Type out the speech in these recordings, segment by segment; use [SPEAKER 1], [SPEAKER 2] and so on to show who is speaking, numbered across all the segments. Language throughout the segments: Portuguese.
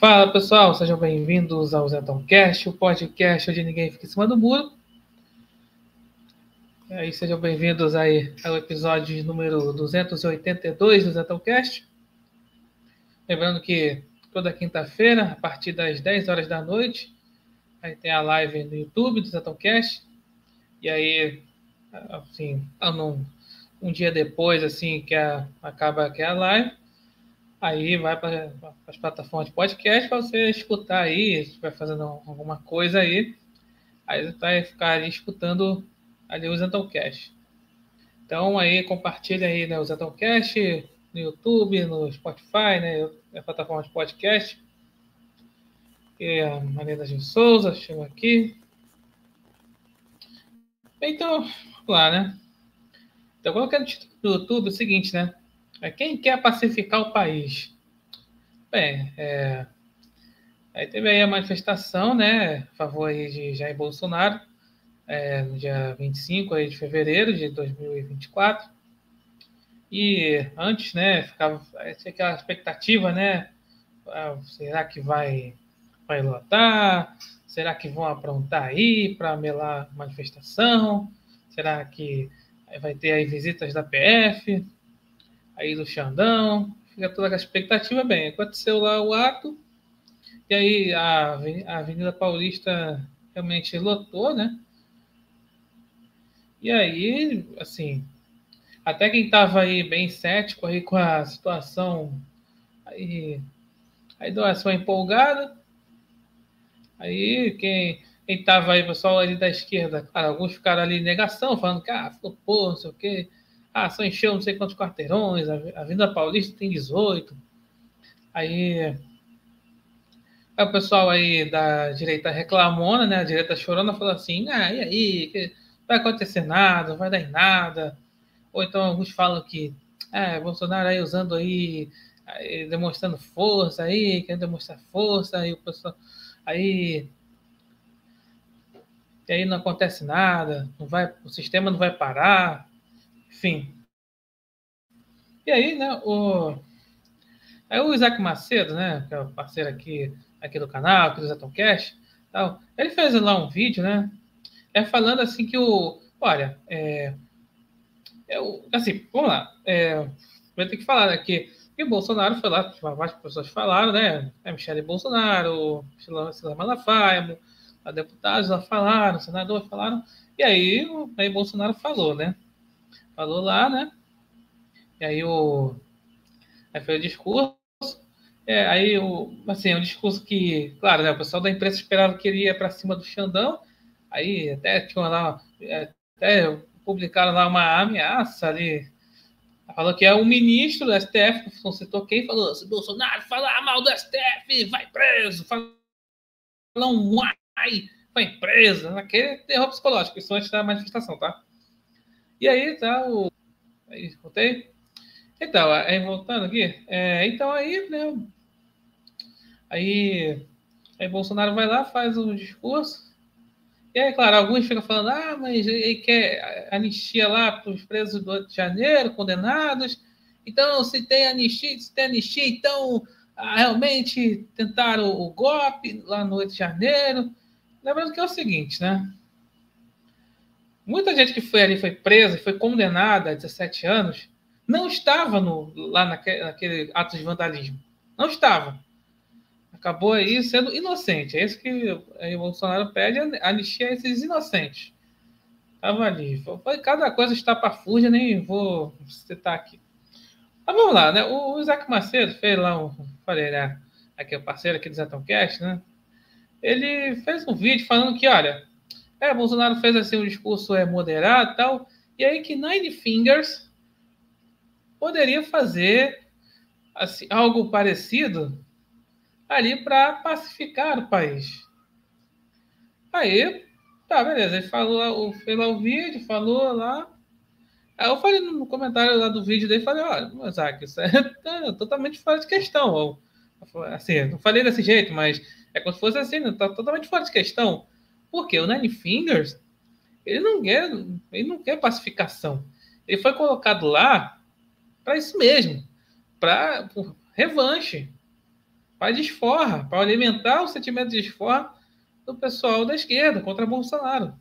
[SPEAKER 1] Fala pessoal, sejam bem-vindos ao Cast, o podcast onde ninguém fica em cima do muro. E aí, sejam bem-vindos aí ao episódio número 282 do Cast. Lembrando que toda quinta-feira, a partir das 10 horas da noite, aí tem a live no YouTube do Cast. E aí, assim, um, um dia depois, assim, que a, acaba que a live, aí vai para as plataformas de podcast para você escutar aí, se estiver fazendo alguma coisa aí, aí você vai ficar ali escutando ali o Zentocast. Então aí compartilha aí né, o Zentocast no YouTube, no Spotify, né, a plataforma de podcast. E a Marina de Souza chegou aqui. Então, vamos lá, né? Então, colocando no título do YouTube o seguinte, né? É, quem quer pacificar o país? Bem, é, aí teve aí a manifestação, né, a favor aí de Jair Bolsonaro, é, no dia 25 aí de fevereiro de 2024. E antes, né, ficava tinha aquela expectativa, né, ah, será que vai vai lotar? Será que vão aprontar aí para melar manifestação? Será que vai ter aí visitas da PF? Aí do Xandão, fica toda a expectativa bem. Aconteceu lá o ato, e aí a, Avenida Paulista realmente lotou, né? E aí, assim, até quem estava aí bem cético aí com a situação, aí, aí deu essa empolgada. Aí quem estava aí, pessoal ali da esquerda, cara, alguns ficaram ali em negação, falando que, ah, pô, não sei o quê. Ah, só encheu não sei quantos quarteirões, a Avenida Paulista tem 18. Aí, aí o pessoal aí da direita reclamona, né? A direita chorando, falou assim: ah, e aí? Vai acontecer nada, vai dar em nada. Ou então alguns falam que é, Bolsonaro aí usando aí, aí demonstrando força aí, querendo demonstrar força, aí o pessoal aí e aí não acontece nada, não vai, o sistema não vai parar. Enfim. E aí, né, o, aí o Isaac Macedo, né, que é o parceiro aqui, aqui do canal, aqui do Zetoncast, tal, ele fez lá um vídeo, né, é falando assim que o, olha, é, é assim, vamos lá, é, vou ter que falar aqui, né, que o Bolsonaro foi lá, várias pessoas falaram, né, é Michele Bolsonaro, Silvio Malafaia, deputados lá falaram, senadores falaram, e aí, aí Bolsonaro falou, né, falou lá, né? E aí o aí foi o discurso. É, aí o assim, um discurso que, claro, né, o pessoal da imprensa esperava que ele ia para cima do Xandão. Aí até tinha lá até publicaram lá uma ameaça ali. Falou que é um ministro do STF, não citou quem, falou: se Bolsonaro falar mal do STF, vai preso. Falar um ai, vai preso. Naquele terror psicológico, isso antes da manifestação, tá? E aí tá o. Aí, voltei. Então, aí voltando aqui. É, então aí, né? Aí, aí Bolsonaro vai lá, faz um discurso. E aí, claro, alguns ficam falando, ah, mas ele quer anistia lá para os presos do 8 de janeiro, condenados. Então, se tem anistia, se tem anistia, então ah, realmente tentaram o golpe lá no 8 de janeiro. Lembrando que é o seguinte, né? Muita gente que foi ali, foi presa, foi condenada a 17 anos, não estava no, lá naquele, naquele ato de vandalismo. Não estava. Acabou aí sendo inocente. É isso que o Bolsonaro pede anistia a esses inocentes. Estava ali. Foi, cada coisa estapafúrdia, nem vou citar aqui. Mas vamos lá, né? O, o Isaac Macedo fez lá um. Falei, né? Aqui é o parceiro aqui do Zetãocast, né? Ele fez um vídeo falando que, olha, é, Bolsonaro fez assim um discurso é, moderado tal, e aí que Nine Fingers poderia fazer assim, algo parecido ali para pacificar o país. Aí, tá, beleza, ele falou, fez lá o vídeo, falou lá. Eu falei no comentário lá do vídeo dele, falei, olha, Isaac, isso é totalmente fora de questão. Assim, não falei desse jeito, mas é como se fosse assim, tá totalmente fora de questão. Porque o Nine Fingers, ele não quer, ele não quer pacificação. Ele foi colocado lá para isso mesmo, para revanche. para desforra, para alimentar o sentimento de desforra do pessoal da esquerda contra Bolsonaro.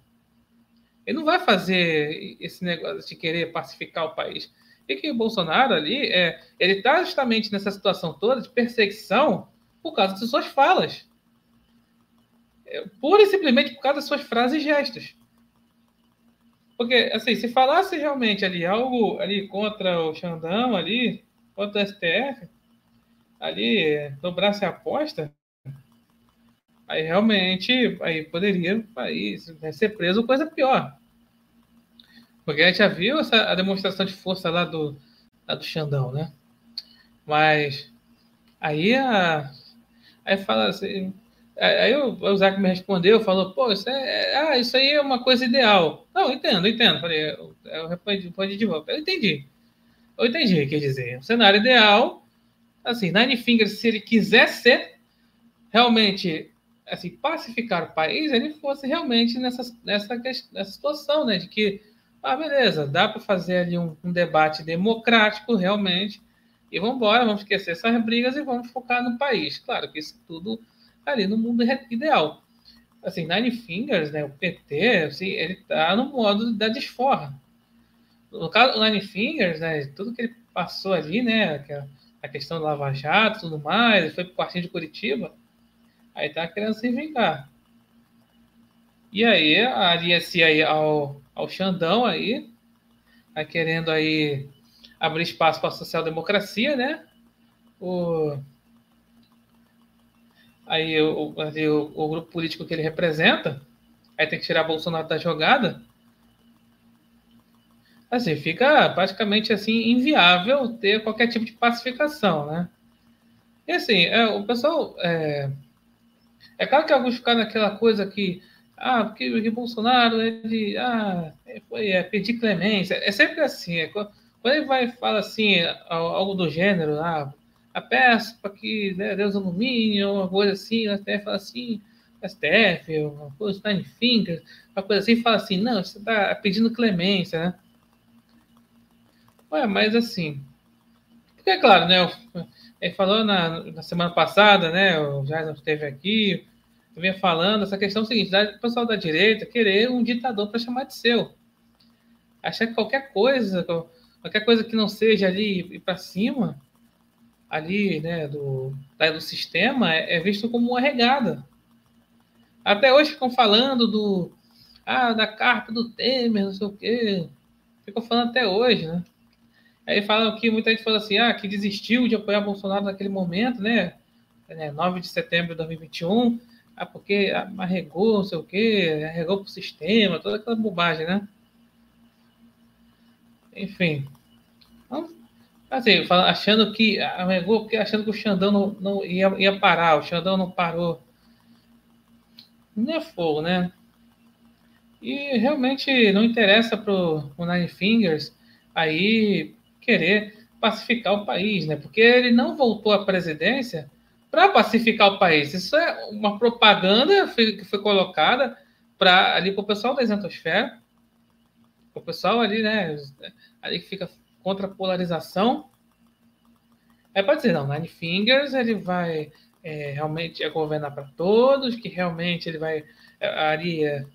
[SPEAKER 1] Ele não vai fazer esse negócio de querer pacificar o país. E que o Bolsonaro ali, é, ele está justamente nessa situação toda de perseguição por causa de suas falas. É, pura e simplesmente por causa das suas frases e gestos. Porque, assim, se falasse realmente ali algo ali contra o Xandão, ali, contra o STF, ali, dobrasse a aposta, aí realmente aí poderia aí, ser preso coisa pior. Porque a gente já viu essa, a demonstração de força lá do, lá do Xandão, né? Mas aí a, aí fala assim, aí o, o Zac me respondeu, falou, pô, isso, é, ah, isso aí é uma coisa ideal. Não, entendo, entendo. Falei, eu, eu respondi de volta. Eu entendi. Eu entendi, quer dizer, o cenário ideal, assim, Nine Fingers, se ele quisesse realmente assim, pacificar o país, ele fosse realmente nessa, nessa, nessa situação, né, de que ah, beleza, dá para fazer ali um, um, debate democrático realmente, e vamos embora, vamos esquecer essas brigas e vamos focar no país. Claro que isso tudo ali no mundo ideal. Assim, Nine Fingers, né, o PT, assim, ele está no modo da desforra. No caso do Nine Fingers, né, tudo que ele passou ali, né, a questão do Lava Jato tudo mais, ele foi para o partido de Curitiba, aí tá querendo se vingar. E aí, alia-se aí ao, ao Xandão aí, tá querendo aí abrir espaço para a social-democracia, né? O, aí o, o, o, grupo político que ele representa, aí tem que tirar Bolsonaro da jogada. Assim, fica praticamente assim inviável ter qualquer tipo de pacificação, né? E assim, é, o pessoal. É, é claro que alguns ficaram naquela coisa que ah, porque o Bolsonaro ele, ah, foi é, pedir clemência. É sempre assim. É, quando ele vai fala assim, algo do gênero, ah, a peça para que né, Deus ilumine, ou uma coisa assim, o STF fala assim, STF, uma coisa, está enfim, uma coisa assim, fala assim, não, você está pedindo clemência, né? Ué, mas assim, porque é claro, né? Ele falou na, na semana passada, né? O Jair esteve aqui, eu vinha falando essa questão é seguinte, o pessoal da direita querer um ditador para chamar de seu. Achar que qualquer coisa, qualquer coisa que não seja ali para cima, ali, né, do, do sistema, é, é visto como uma regada. Até hoje ficam falando do ah, da carta do Temer, não sei o quê. Ficam falando até hoje, né? Aí falam que muita gente fala assim, ah, que desistiu de apoiar Bolsonaro naquele momento, né? 9 é, de setembro de 2021, ah, porque arregou, não sei o quê, arregou para o sistema, toda aquela bobagem, né? Enfim. Assim, achando que porque achando que o Xandão não, não ia, ia parar, o Xandão não parou. Não é fogo, né? E realmente não interessa para o Nine Fingers aí querer pacificar o país, né? Porque ele não voltou à presidência para pacificar o país. Isso é uma propaganda que foi colocada para ali para o pessoal da isentosfera, o pessoal ali, né, ali que fica contra a polarização. Aí pode dizer, não, Nine Fingers ele vai é, realmente é governar para todos, que realmente ele vai é, ali, é,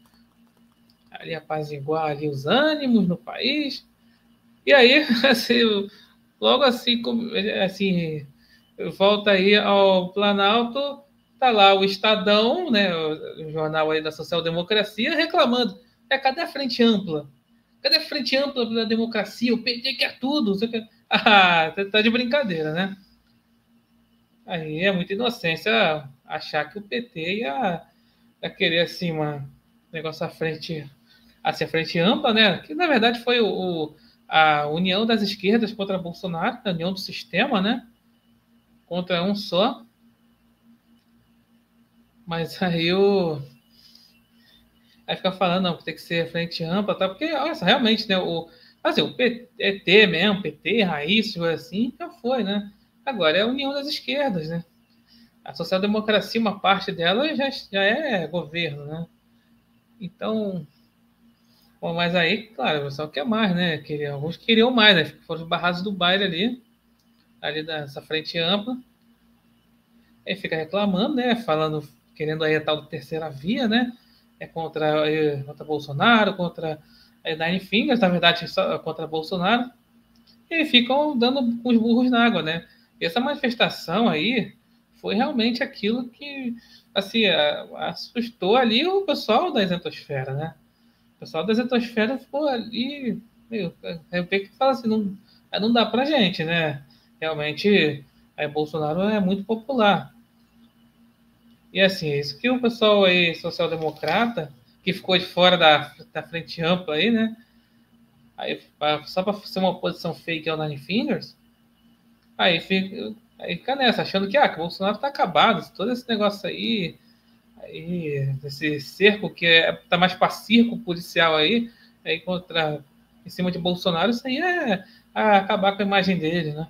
[SPEAKER 1] ali apaziguar ali os ânimos no país. E aí, assim, logo assim, assim volta aí ao Planalto, tá lá o Estadão, né, o jornal aí da social democracia, reclamando. É, cadê a frente ampla? Cadê a frente ampla da democracia? O PT quer tudo. Você quer... Ah, tá, tá de brincadeira, né? Aí é muita inocência achar que o PT ia, ia querer assim uma negócio à frente, assim, a frente ampla, né? Que na verdade foi o, o a união das esquerdas contra Bolsonaro, a união do sistema, né? contra um só. Mas aí o. Aí fica falando, não, tem que ser frente ampla, tá? Porque, nossa, realmente, né? O, assim, o PT mesmo, PT, raiz, assim, já foi, né? Agora é a união das esquerdas, né? A social-democracia, uma parte dela já, já é governo, né? Então, bom, mas aí, claro, o pessoal quer mais, né? Queria, alguns queriam mais, né? Foram barrados do baile ali ali dessa frente ampla. Aí fica reclamando, né? Falando, querendo aí a tal da terceira via, né? É contra, é, contra Bolsonaro, contra é, Nine Fingers, na verdade, só contra Bolsonaro. E ficam dando os burros na água, né? E essa manifestação aí foi realmente aquilo que, assim, assustou ali o pessoal da isentosfera, né? O pessoal da isentosfera ficou ali, meio, eu que fala assim, não, não dá pra gente, né? Realmente, aí Bolsonaro é muito popular. E assim, isso que o pessoal aí, social-democrata, que ficou de fora da, da frente ampla aí, né? Aí, só para ser uma posição fake ao Nine Fingers, aí fica, aí fica nessa, achando que, ah, que o Bolsonaro tá acabado, todo esse negócio aí, aí esse cerco que é, tá mais para circo policial aí, aí contra, em cima de Bolsonaro, isso aí é, é acabar com a imagem dele, né?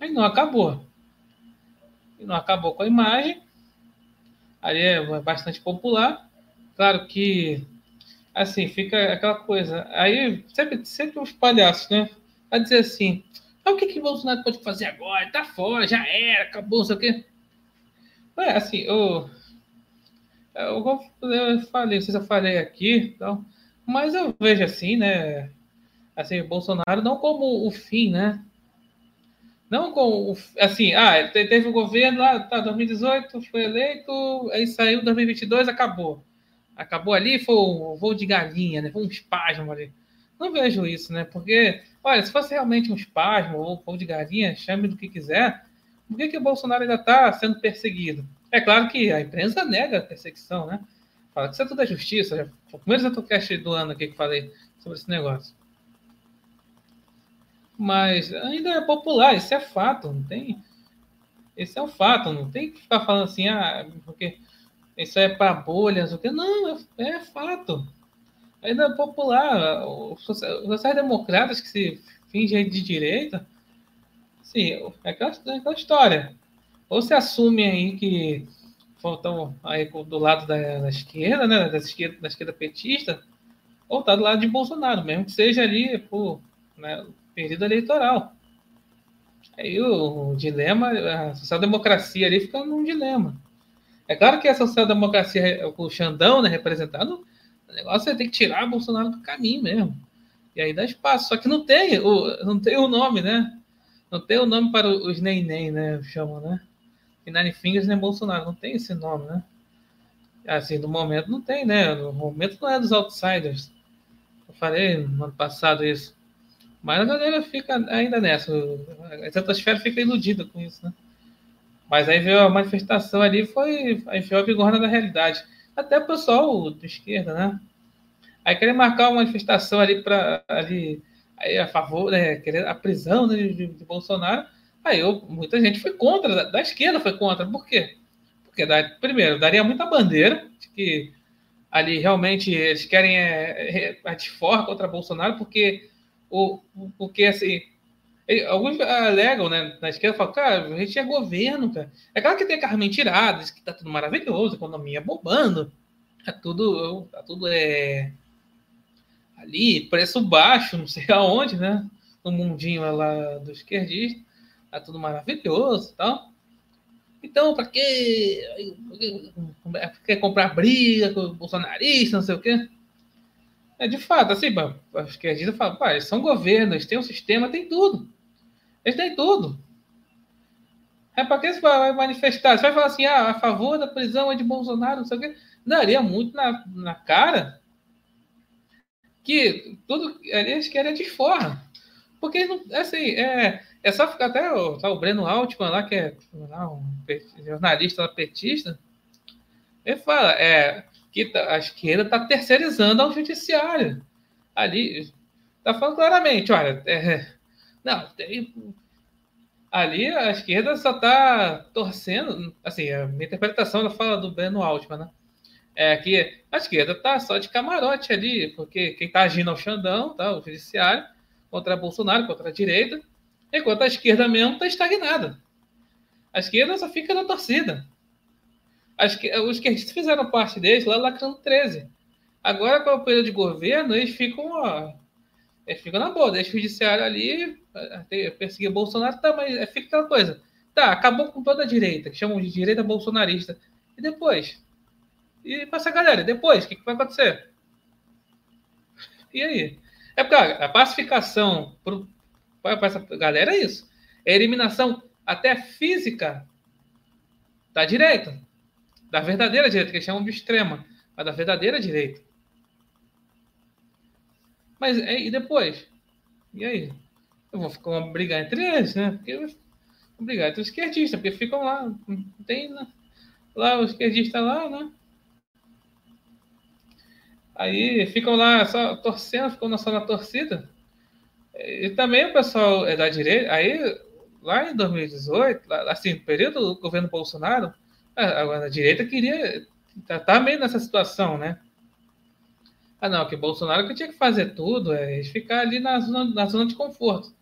[SPEAKER 1] Aí não acabou. E não acabou com a imagem, ali é bastante popular. Claro que, assim, fica aquela coisa. Aí sempre, sempre os palhaços, né? A dizer assim: ah, o que, que Bolsonaro pode fazer agora? Tá fora, já era, acabou, não sei o quê. É, assim, eu, eu, eu falei, não sei se eu falei aqui, então, mas eu vejo assim, né? Assim, Bolsonaro não como o fim, né? Não com assim, ah, teve um governo lá, tá, 2018 foi eleito, aí saiu 2022, acabou. Acabou ali, foi um voo de galinha, né? Foi um espasmo ali. Não vejo isso, né? Porque, olha, se fosse realmente um espasmo ou voo de galinha, chame do que quiser, por que, que o Bolsonaro ainda está sendo perseguido? É claro que a imprensa nega a perseguição, né? Fala que isso é tudo é justiça. O primeiro Zetocast do ano aqui que falei sobre esse negócio mas ainda é popular, isso é fato, não tem. Esse é um fato, não tem que ficar falando assim, ah, porque isso é para bolhas, o que não, é, é, fato. Ainda é popular. Os sociais-democratas que se fingem de direita, sim, é aquela, é aquela história. Ou se assume aí que faltam aí do lado da, da esquerda, né, da esquerda, da esquerda petista, ou tá do lado de Bolsonaro, mesmo que seja ali por né, período eleitoral. Aí o, o dilema, a social-democracia ali fica num dilema. É claro que a social-democracia, o Xandão, né, representado, o negócio é ter que tirar Bolsonaro do caminho mesmo. E aí dá espaço. Só que não tem o, não tem o nome, né? Não tem o nome para os nem-nem, né? Chamam, né? E Nine Fingers nem Bolsonaro. Não tem esse nome, né? Assim, no momento não tem, né? No momento não é dos outsiders. Eu falei no ano passado isso. Mas a galera fica ainda nessa. A estratosfera fica iludida com isso, né? Mas aí veio a manifestação ali, foi. Aí veio a bigorna da realidade. Até o pessoal de esquerda, né? Aí querer marcar uma manifestação ali para ali aí a favor, né, querer a prisão né, de, de, Bolsonaro. Aí eu, muita gente foi contra, da, da, esquerda foi contra. Por quê? Porque, primeiro, daria muita bandeira de que ali realmente eles querem é, é, a contra Bolsonaro, porque o, porque, assim, alguns alegam, né, na esquerda, falam, cara, a gente é governo, cara. É claro que tem aquelas mentiradas, que tá tudo maravilhoso, economia bombando, tá tudo, tá tudo é, ali, preço baixo, não sei aonde, né, no mundinho lá do esquerdista, tá tudo maravilhoso e tal. Então, para que quer comprar briga com o bolsonarista, não sei o quê? É de fato, assim, acho que a gente fala, pá, eles são governos, eles têm um sistema, tem tudo. Eles têm tudo. É para que você vai manifestar? Você vai falar assim, ah, a favor da prisão de Bolsonaro, não sei o quê. Daria muito na, na cara que tudo eles querem desforra. Porque, não, assim, é, é só ficar até o, tá, o Breno Altman lá, que é lá, um jornalista petista, ele fala, é, que tá, a esquerda está terceirizando ao judiciário. Ali está falando claramente, olha, é, não, tem, ali a esquerda só está torcendo, assim, a minha interpretação da fala do Breno Altman, né? É que a esquerda está só de camarote ali, porque quem está agindo é o Xandão, tá, o judiciário, contra Bolsonaro, contra a direita, enquanto a esquerda mesmo está estagnada. A esquerda só fica na torcida. As, os que fizeram parte deles lá lacrando 13. Agora, com o período de governo, eles ficam, ó, eles ficam na boa, deixa o judiciário ali, perseguir Bolsonaro, tá, mas fica aquela coisa. Tá, acabou com toda a direita, que chamam de direita bolsonarista. E depois? E para essa galera, depois, o que, que vai acontecer? E aí? É porque a pacificação para essa galera é isso. É a eliminação até física da direita. Da verdadeira direita, que eles chamam de extrema. Mas da verdadeira direita. Mas e depois? E aí? Eu vou ficar uma brigar entre eles, né? Porque vou brigar entre os esquerdistas, porque ficam lá. Tem né? lá os esquerdistas lá, né? Aí ficam lá só torcendo, ficam só na torcida. E também o pessoal é da direita. Aí, lá em 2018, lá, assim, período do governo Bolsonaro, a, a direita queria. Tá, tá meio nessa situação, né? Ah, não, que Bolsonaro que tinha que fazer tudo, é ficar ali na zona, na zona de conforto.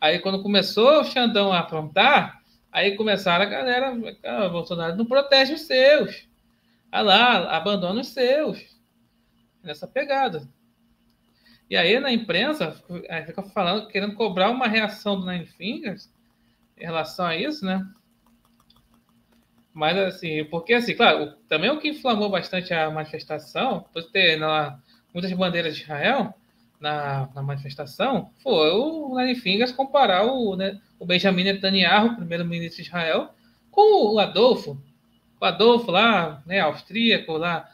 [SPEAKER 1] Aí, quando começou o Xandão a aprontar, aí começaram a galera, ah, Bolsonaro não protege os seus. Ah lá, abandona os seus nessa pegada. E aí na imprensa fica falando, querendo cobrar uma reação do Nine Fingers em relação a isso, né? Mas assim, porque assim, claro, também o que inflamou bastante a manifestação, por ter lá muitas bandeiras de Israel na, na manifestação, foi o Nine Fingers comparar o, né, o Benjamin Netanyahu, primeiro-ministro de Israel, com o Adolfo. O Adolfo lá, né, austríaco, lá,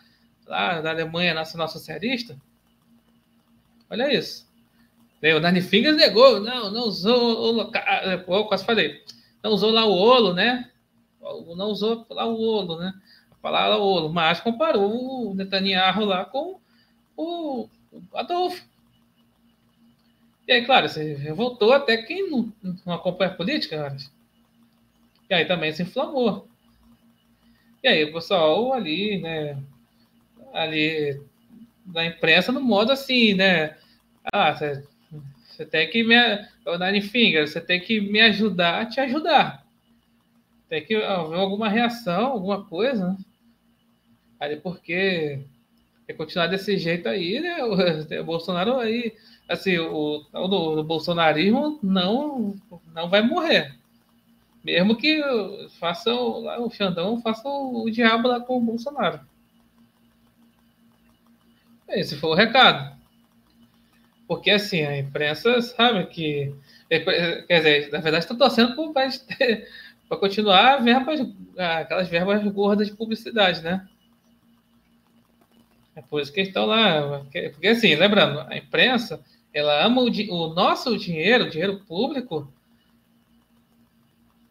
[SPEAKER 1] lá da Alemanha Nacional Socialista. Olha isso. O Nani Fingers negou, não, não usou o eu quase falei, não usou lá o olo, né? Não usou lá o olo, né? A palavra olo, mas comparou o Netanyahu lá com o Adolfo. E aí, claro, você revoltou até quem não, não acompanha a política, cara. E aí também se inflamou. E aí o pessoal ali, né, ali na imprensa no modo assim, né? Ah, você tem que me. Finger, você tem que me ajudar a te ajudar. Tem que haver alguma reação, alguma coisa, né? Aí porque é continuar desse jeito aí, né? O, o Bolsonaro aí, assim, o, o, o, bolsonarismo não, não vai morrer. Mesmo que faça o, o Xandão faça o, o diabo lá com o Bolsonaro. Esse foi o recado. Porque, assim, a imprensa sabe que. Quer dizer, na verdade, está torcendo para continuar verbas, aquelas verbas gordas de publicidade, né? É por isso que estão lá. Porque, assim, lembrando, a imprensa, ela ama o, o nosso dinheiro, o dinheiro público,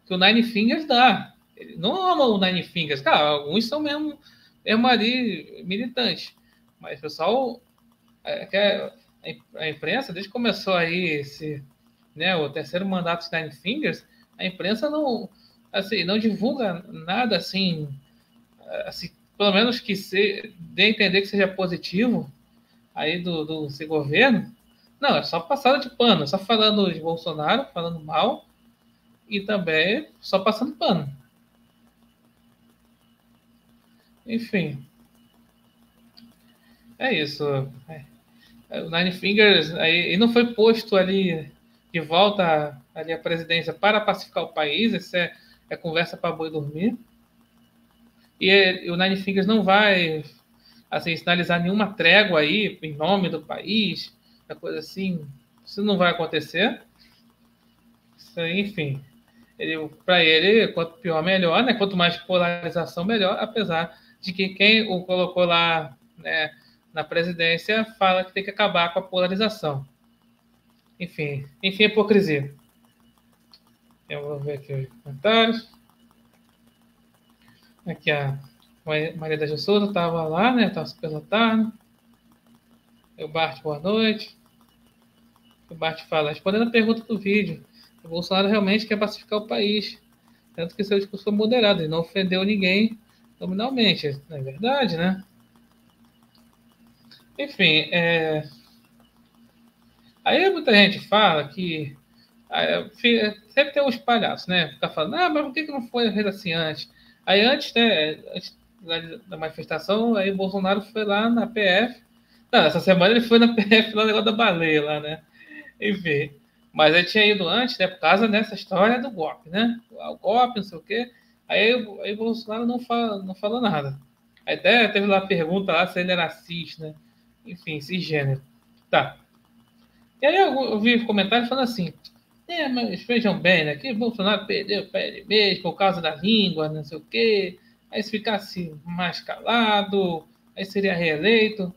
[SPEAKER 1] que o Nine Fingers dá. Ele não ama o Nine Fingers. Cara, alguns são mesmo, mesmo ali militantes. Mas pessoal, é, a imprensa, desde que começou aí esse, né, o terceiro mandato de Nine Fingers, a imprensa não, assim, não divulga nada assim, assim pelo menos que se, dê a entender que seja positivo aí do, do esse governo. Não, é só passada de pano, só falando de Bolsonaro, falando mal, e também só passando pano. Enfim. É isso. É. O Nine Fingers aí, não foi posto ali de volta ali à presidência para pacificar o país. Isso é, é conversa para boi dormir. E, o Nine Fingers não vai assim, sinalizar nenhuma trégua aí em nome do país, coisa assim. Isso não vai acontecer. Isso, enfim, para ele, quanto pior, melhor, né? Quanto mais polarização, melhor, apesar de que quem o colocou lá, né, na presidência fala que tem que acabar com a polarização. Enfim, enfim, hipocrisia. Eu vou ver aqui os comentários. Aqui a Maria da Jesus estava lá, né? Estava super lotado. O Bart, boa noite. O Bart fala, respondendo a pergunta do vídeo, o Bolsonaro realmente quer pacificar o país. Tanto que seu discurso foi moderado, e não ofendeu ninguém nominalmente. É verdade, né? Enfim, é... aí muita gente fala que sempre tem uns palhaços, né? Fica falando, ah, mas por que, que não foi assim antes? Aí antes, né, antes da manifestação, aí o Bolsonaro foi lá na PF. Não, essa semana ele foi na PF lá no negócio da baleia lá, né? Enfim. Mas ele tinha ido antes, né, por causa dessa história do golpe, né? O golpe, não sei o quê. Aí, aí o Bolsonaro não, fala, não falou nada. Aí até teve lá a pergunta lá se ele era cis, né? Enfim, cisgênero. Tá. E aí eu vi comentários falando assim, é, mas vejam bem, né? Que Bolsonaro perdeu o mesmo por causa da língua, não sei o quê. Aí se ficasse mais calado, aí seria reeleito.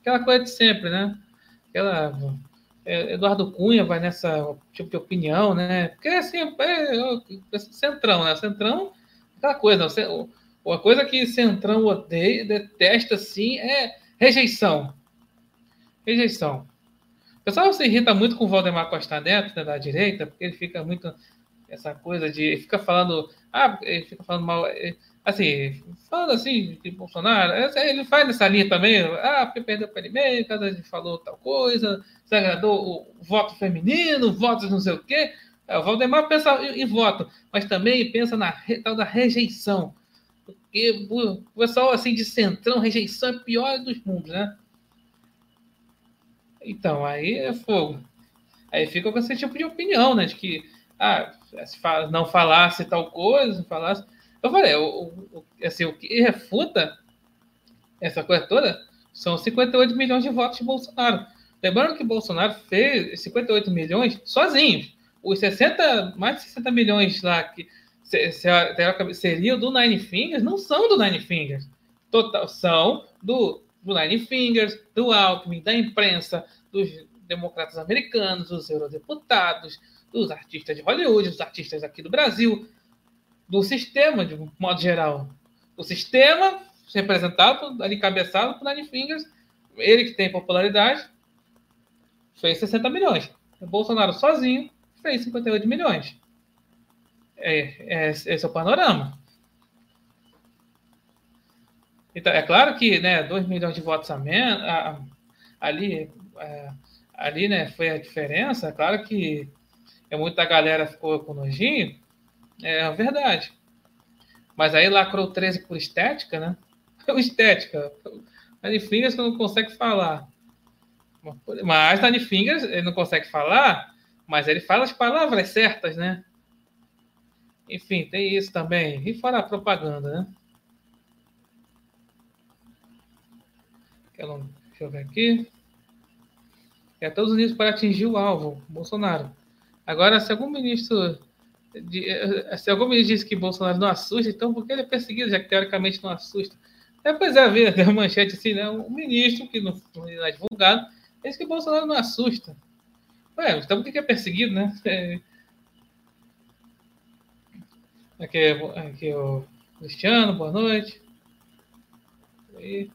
[SPEAKER 1] Aquela coisa de sempre, né? Aquela é, Eduardo Cunha vai nessa tipo de opinião, né? Porque assim, é, é, centrão, né? Centrão, aquela coisa, não, uma coisa que centrão odeia, detesta assim, é rejeição. Rejeição. Pessoal se irrita muito com o Valdemar Costa Neto, né, da direita, porque ele fica muito essa coisa de ele fica falando, ah, ele fica falando mal, assim, falando assim de Bolsonaro, ele faz nessa linha também, ah, porque perdeu para ele meio, cada ele falou tal coisa, desagradou o voto feminino, votos não sei o quê. É, o Valdemar pensa em voto, mas também pensa na tal da rejeição. Porque o pessoal assim de centrão, rejeição é pior dos mundos, né? Então, aí é fogo. Aí fica com esse tipo de opinião, né? De que ah, se não falasse tal coisa, se falasse eu falei, o, o, assim, o que refuta essa coisa toda são 58 milhões de votos de Bolsonaro. Lembrando que Bolsonaro fez 58 milhões sozinhos. Os 60, mais de 60 milhões lá que seriam do Nine Fingers não são do Nine Fingers. Total, são do, do Nine Fingers, do Alckmin, da imprensa, dos democratas americanos, dos eurodeputados, dos artistas de Hollywood, dos artistas aqui do Brasil do sistema, de modo geral. O sistema representado, ali cabeçado por Nine Fingers, ele que tem popularidade, fez 60 milhões. O Bolsonaro sozinho fez 58 milhões. É, é, esse é o panorama. Então, é claro que né, 2 milhões de votos a menos, a, ali, é, ali né, foi a diferença. É claro que é muita galera ficou com nojinho, é verdade. Mas aí lacrou 13 por estética, né? estética. Danny Fingers não consegue falar. Mas Danny Fingers ele não consegue falar, mas ele fala as palavras certas, né? Enfim, tem isso também. E fora a propaganda, né? Deixa eu ver aqui. É todos unidos para atingir o alvo, Bolsonaro. Agora, se algum ministro de, eh, se algum ministro disse que Bolsonaro não assusta, então por que ele é perseguido, já que teoricamente não assusta? É, pois é, ver a manchete assim, né? Um ministro que não, não é divulgado diz que Bolsonaro não assusta. Ué, então por que é perseguido, né? É... Aqui, aqui o Cristiano, boa noite. E...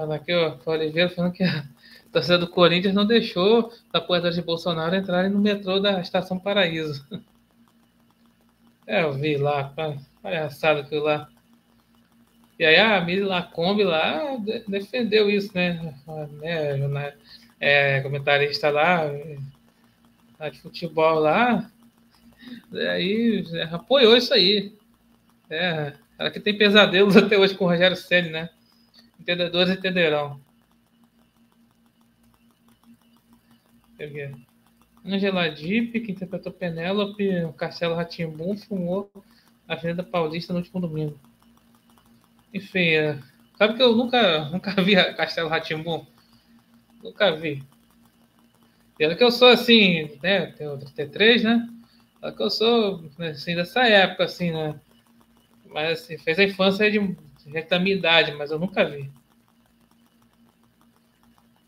[SPEAKER 1] Fala aqui, ó, o Oliveira falando que a torcida do Corinthians não deixou apoiadores de Bolsonaro entrarem no metrô da Estação Paraíso. É, eu vi lá, palhaçada aquilo lá. E aí a Miri Lacombe lá defendeu isso, né? né é, comentarista lá, lá de futebol lá, aí apoiou isso aí. É, ela que tem pesadelos até hoje com o Rogério Ceni, né? Entendedores entenderão. Angela Dipp, que interpretou Penélope, o Castelo Ratimbum, filmou a Avenida Paulista no último domingo. Enfim, é... sabe que eu nunca, nunca vi Castelo Ratimbum? Nunca vi. Pelo que eu sou assim, né? Tenho 33, né? Pelo que eu sou assim, dessa época, assim, né? Mas assim, fez a infância de gente da minha idade, mas eu nunca vi.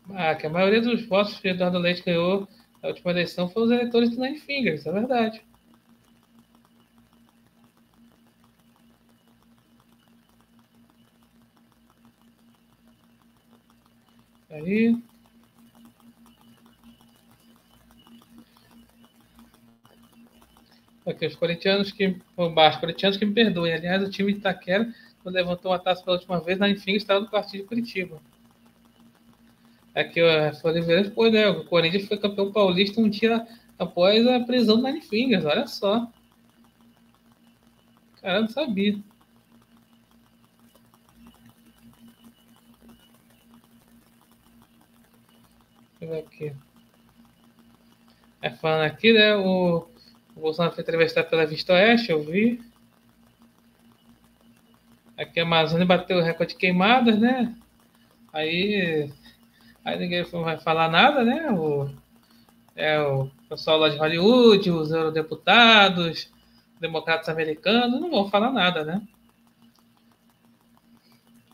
[SPEAKER 1] Ah, que a maioria dos votos que Eduardo Leite ganhou na última eleição foram os eleitores do Nine Fingers, é verdade. Aí. Aqui, os corintianos que. Os corintianos que me perdoem. Aliás, o time de Itaquera quando levantou uma taça pela última vez, na enfim estava no partido de Curitiba. Aqui o Oliveira foi, né? O Corinthians foi campeão paulista um dia após a prisão do Nine Fingers, olha só. Cara, não sabia. Deixa eu aqui. É falando aqui, né? O, o Bolsonaro foi entrevistado pela Vista Oeste, eu vi. Aqui a Amazônia bateu o recorde de queimadas, né? Aí, aí ninguém vai falar nada, né? O, é, o pessoal lá de Hollywood, os eurodeputados, democratas americanos, não vão falar nada, né?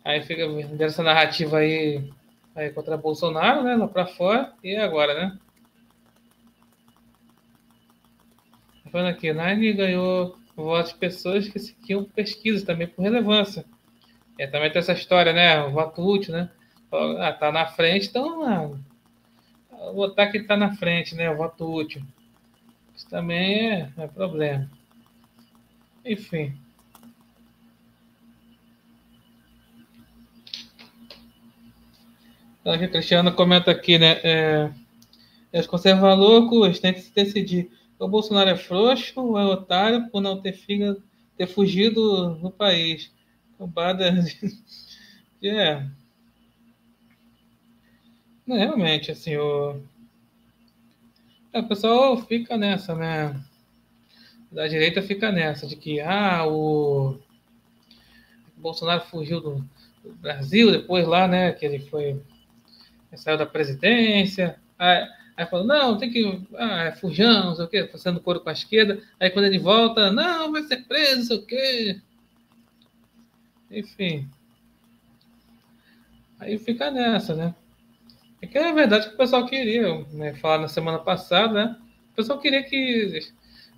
[SPEAKER 1] Aí fica essa narrativa aí, aí contra Bolsonaro, né? Lá para fora, e agora, né? Tá falando aqui, Nine ganhou votos de pessoas que seguiam pesquisas também por relevância. É, também tem essa história, né? O voto útil, né? Ah, tá na frente, então ah, vou botar que tá na frente, né? O voto útil. Isso também é, é problema. Enfim. Então, o Cristiano comenta aqui, né? É, os conservadores têm que se decidir o Bolsonaro é frouxo ou é otário por não ter, ter fugido do país? De... É. Não, realmente, assim, o... É, o pessoal fica nessa, né? Da direita fica nessa, de que, ah, o, o Bolsonaro fugiu do, do Brasil, depois lá, né, que ele foi, ele saiu da presidência, ah, Aí falou, não, tem que. Ah, é fujão, não sei o quê, fazendo coro com a esquerda. Aí quando ele volta, não, vai ser preso, não sei o quê. Enfim. Aí fica nessa, né? É que é verdade que o pessoal queria, né, falar na semana passada, né? O pessoal queria que.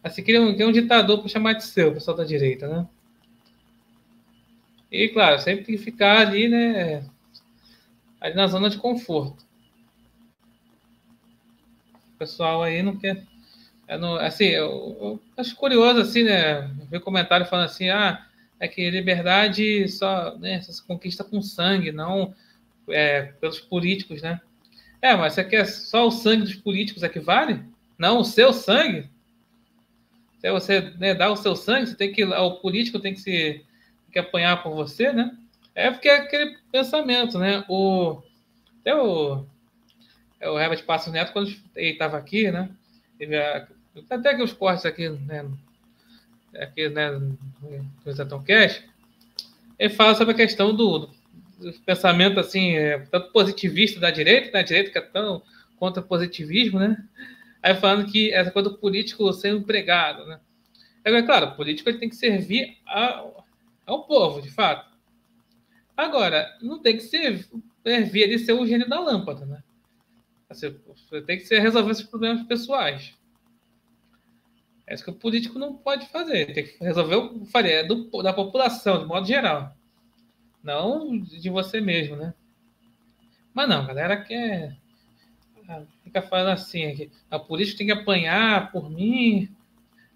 [SPEAKER 1] Assim, queria um, queria um ditador para chamar de seu, o pessoal da direita, né? E, claro, sempre tem que ficar ali, né? Ali na zona de conforto pessoal aí não quer. É no, assim, eu, eu, acho curioso, assim, né? Ver comentário falando assim, ah, é que liberdade só, né, só se conquista com sangue, não é, pelos políticos, né? É, mas você quer só o sangue dos políticos é que vale? Não o seu sangue? Se você né, dá o seu sangue, você tem que o político tem que se tem que apanhar por você, né? É porque é aquele pensamento, né? O até o o Herbert Passos Neto, quando ele estava aqui, né? Teve a, até que os cortes aqui, né? Aqui, né? Zetão Cash, ele fala sobre a questão do, do pensamento, assim, é, tanto positivista da direita, da direita que é tão contra positivismo, né? Aí falando que essa coisa do político ser empregado, né? É claro, o político ele tem que servir ao, povo, de fato. Agora, não tem que ser, servir ali ser o gênio da lâmpada, né? Você, tem que resolver esses problemas pessoais. É isso que o político não pode fazer. Tem que resolver o é do, da população, de modo geral. Não de você mesmo, né? Mas não, a galera quer. Ah, fica falando assim, aqui, a política tem que apanhar por mim.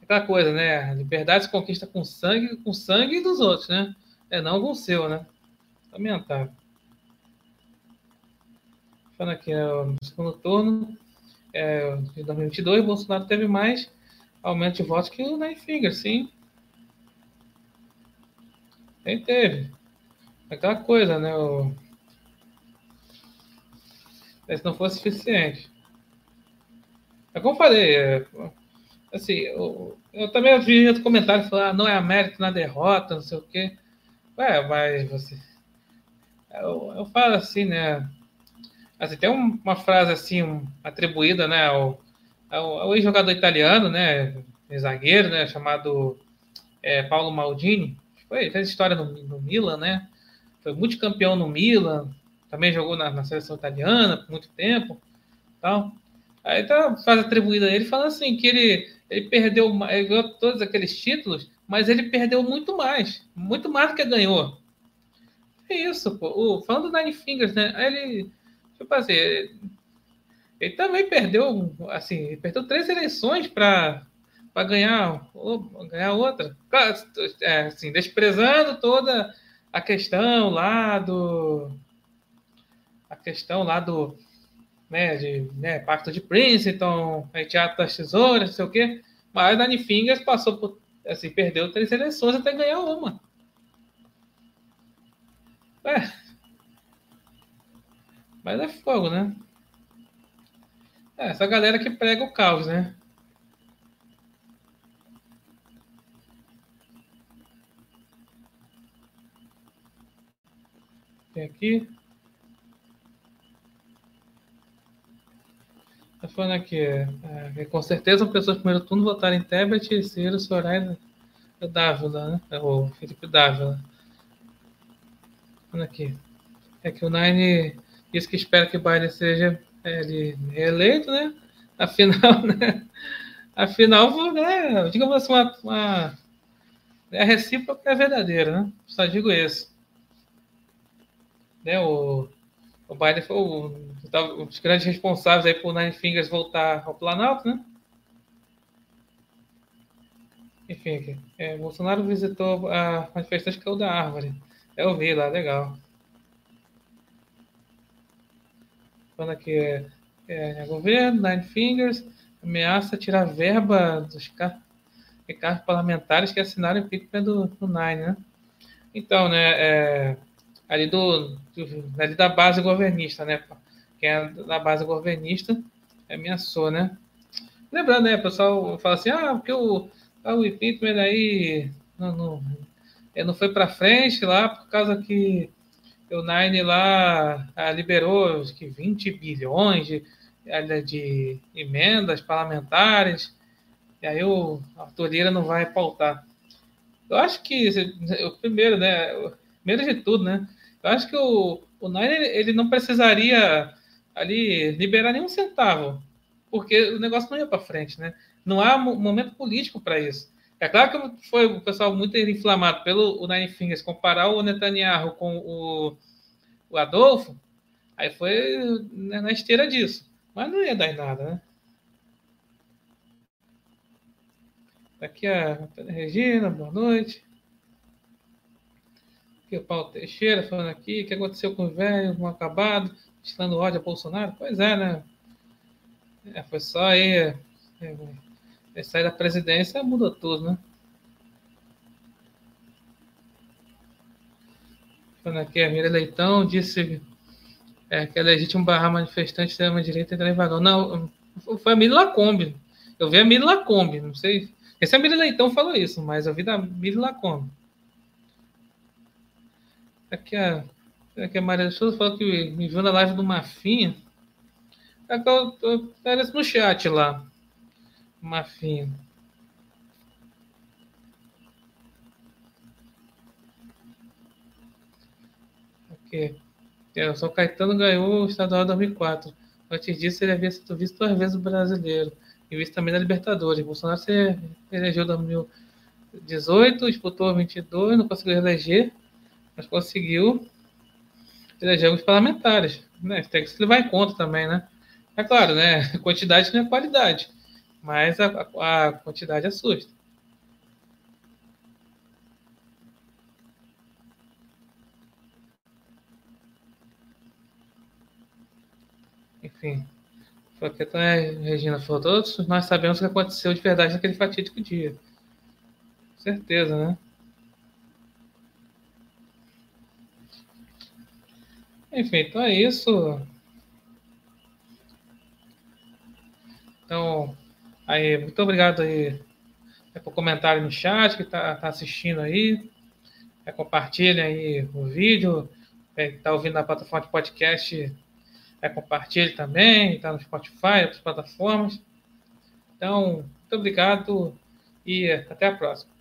[SPEAKER 1] Aquela coisa, né? A liberdade se conquista com sangue, com sangue dos outros, né? É não com o seu, né? Lamentável. Falando aqui né, no segundo turno é, de 2022, Bolsonaro teve mais aumento de votos que o Nine Finger, sim. Ele teve. Aquela coisa, né? O... Se não fosse suficiente. É como eu falei, é, assim, eu, eu, também vi outro comentário falando, ah, não é mérito na derrota, não sei o quê. Ué, mas você. Eu, eu falo assim, né? Assim, tem uma frase assim atribuída né, ao, ao, ao ex-jogador italiano, né, zagueiro, né, chamado é, Paulo Maldini. Foi, fez história no, no, Milan, né? Foi multicampeão no Milan, também jogou na, na seleção italiana por muito tempo. Tal. Aí tá, faz atribuída a ele falando assim que ele, ele perdeu, ele ganhou todos aqueles títulos, mas ele perdeu muito mais, muito mais do que ganhou. É isso, pô. O, falando do Nine Fingers, né? Ele Tipo assim, ele, ele também perdeu, assim, perdeu três eleições para ganhar, ganhar outra. É, assim, desprezando toda a questão lá do. A questão lá do. Né, de né, Pacto de Princeton, Teatro das Tesouras, não sei o quê. Mas Dani Fingers passou por assim, perdeu três eleições até ganhar uma. É. Mas é fogo, né? É, essa galera que prega o caos, né? Tem aqui. Tá falando aqui, é, é, com certeza as pessoas do primeiro turno votaram em Tebet, Ciro, Soraya Dávila, né? É, o Felipe Dávila. Falando aqui. É que o Nine disse que espera que Biden seja é, ele, reeleito, né? Afinal, né? Afinal, né? Digamos assim, uma, uma, é a recíproca é verdadeira, né? Só digo isso né, o, o Biden foi um, um dos grandes responsáveis aí por Nine Fingers voltar ao Planalto, né? Enfim. É, Bolsonaro visitou a manifestante que é o da árvore. Eu vi lá, legal. Falando aqui, é, é, governo, Nine Fingers, ameaça tirar verba dos carros parlamentares que assinaram o impeachment do, do Nine, né? Então, né, é, ali do, do ali da base governista, né? Quem é da base governista ameaçou, né? Lembrando, né, o pessoal fala assim, ah, porque o, ah, o impeachment aí não, não, não foi para frente lá por causa que o Nine lá ah, liberou acho que 20 bilhões de, de emendas parlamentares, e aí o Arthur Lira não vai pautar. Eu acho que, o primeiro, né, primeiro de tudo, né, eu acho que o, o Nine ele não precisaria ali liberar nenhum centavo, porque o negócio não ia para frente, né? Não há momento político para isso. É claro que foi o pessoal muito inflamado pelo Nine Fingers comparar o Netanyahu com o, o Adolfo, aí foi na esteira disso. Mas não ia dar em nada, né? Aqui a Regina, boa noite. Aqui o Paulo Teixeira falando aqui, o que aconteceu com o velho, um acabado, tirando ódio a Bolsonaro? Pois é, né? É, foi só aí. É, é, sair da presidência mudou tudo, né? Falando aqui, a Mira Leitão disse é, que é legítimo barrar manifestante extrema-direita e vagão. Não, foi a Mira Lacombe. Eu vi a Mira Lacombe, não sei. Esse é a Mira Leitão falou isso, mas eu vi da Mira Lacombe. Aqui a, aqui a Maria Souza falou que me viu na live do Mafinha. Aparece no chat lá. Mafinha. Aqui. É, o São Caetano ganhou o estadual 2004. Antes disso, ele havia sido visto duas vezes brasileiro e visto também na Libertadores. Bolsonaro se elegeu em 2018, disputou 22, não conseguiu eleger mas conseguiu eleger os parlamentares. Né? Tem que se levar em conta também, né? É claro, né? Quantidade não é qualidade, mas a, a, quantidade assusta. Enfim, foi que a Regina falou, todos nós sabemos o que aconteceu de verdade naquele fatídico dia. Certeza, né? Enfim, então é isso. Então, aí, muito obrigado aí é, por comentário no chat que está tá assistindo aí. É, compartilha aí o vídeo. É, está ouvindo na plataforma de podcast, é, compartilhe também. Está no Spotify, outras plataformas. Então, muito obrigado e até a próxima.